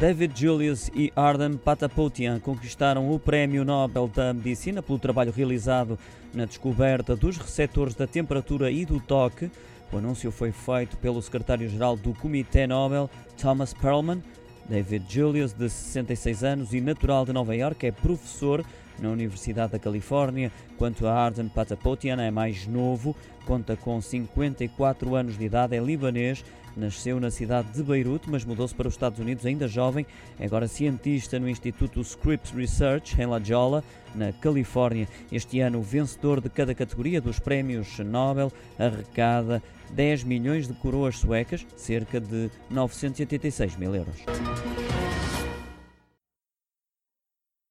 David Julius e Arden Patapoutian conquistaram o Prémio Nobel da Medicina pelo trabalho realizado na descoberta dos receptores da temperatura e do toque. O anúncio foi feito pelo secretário-geral do Comitê Nobel, Thomas Perlman. David Julius, de 66 anos e natural de Nova York, é professor na Universidade da Califórnia, quanto a Arden Patapoutian é mais novo, conta com 54 anos de idade, é libanês, nasceu na cidade de Beirute, mas mudou-se para os Estados Unidos ainda jovem, é agora cientista no Instituto Scripps Research, em La Jolla, na Califórnia. Este ano, o vencedor de cada categoria dos prémios Nobel arrecada 10 milhões de coroas suecas, cerca de 986 mil euros.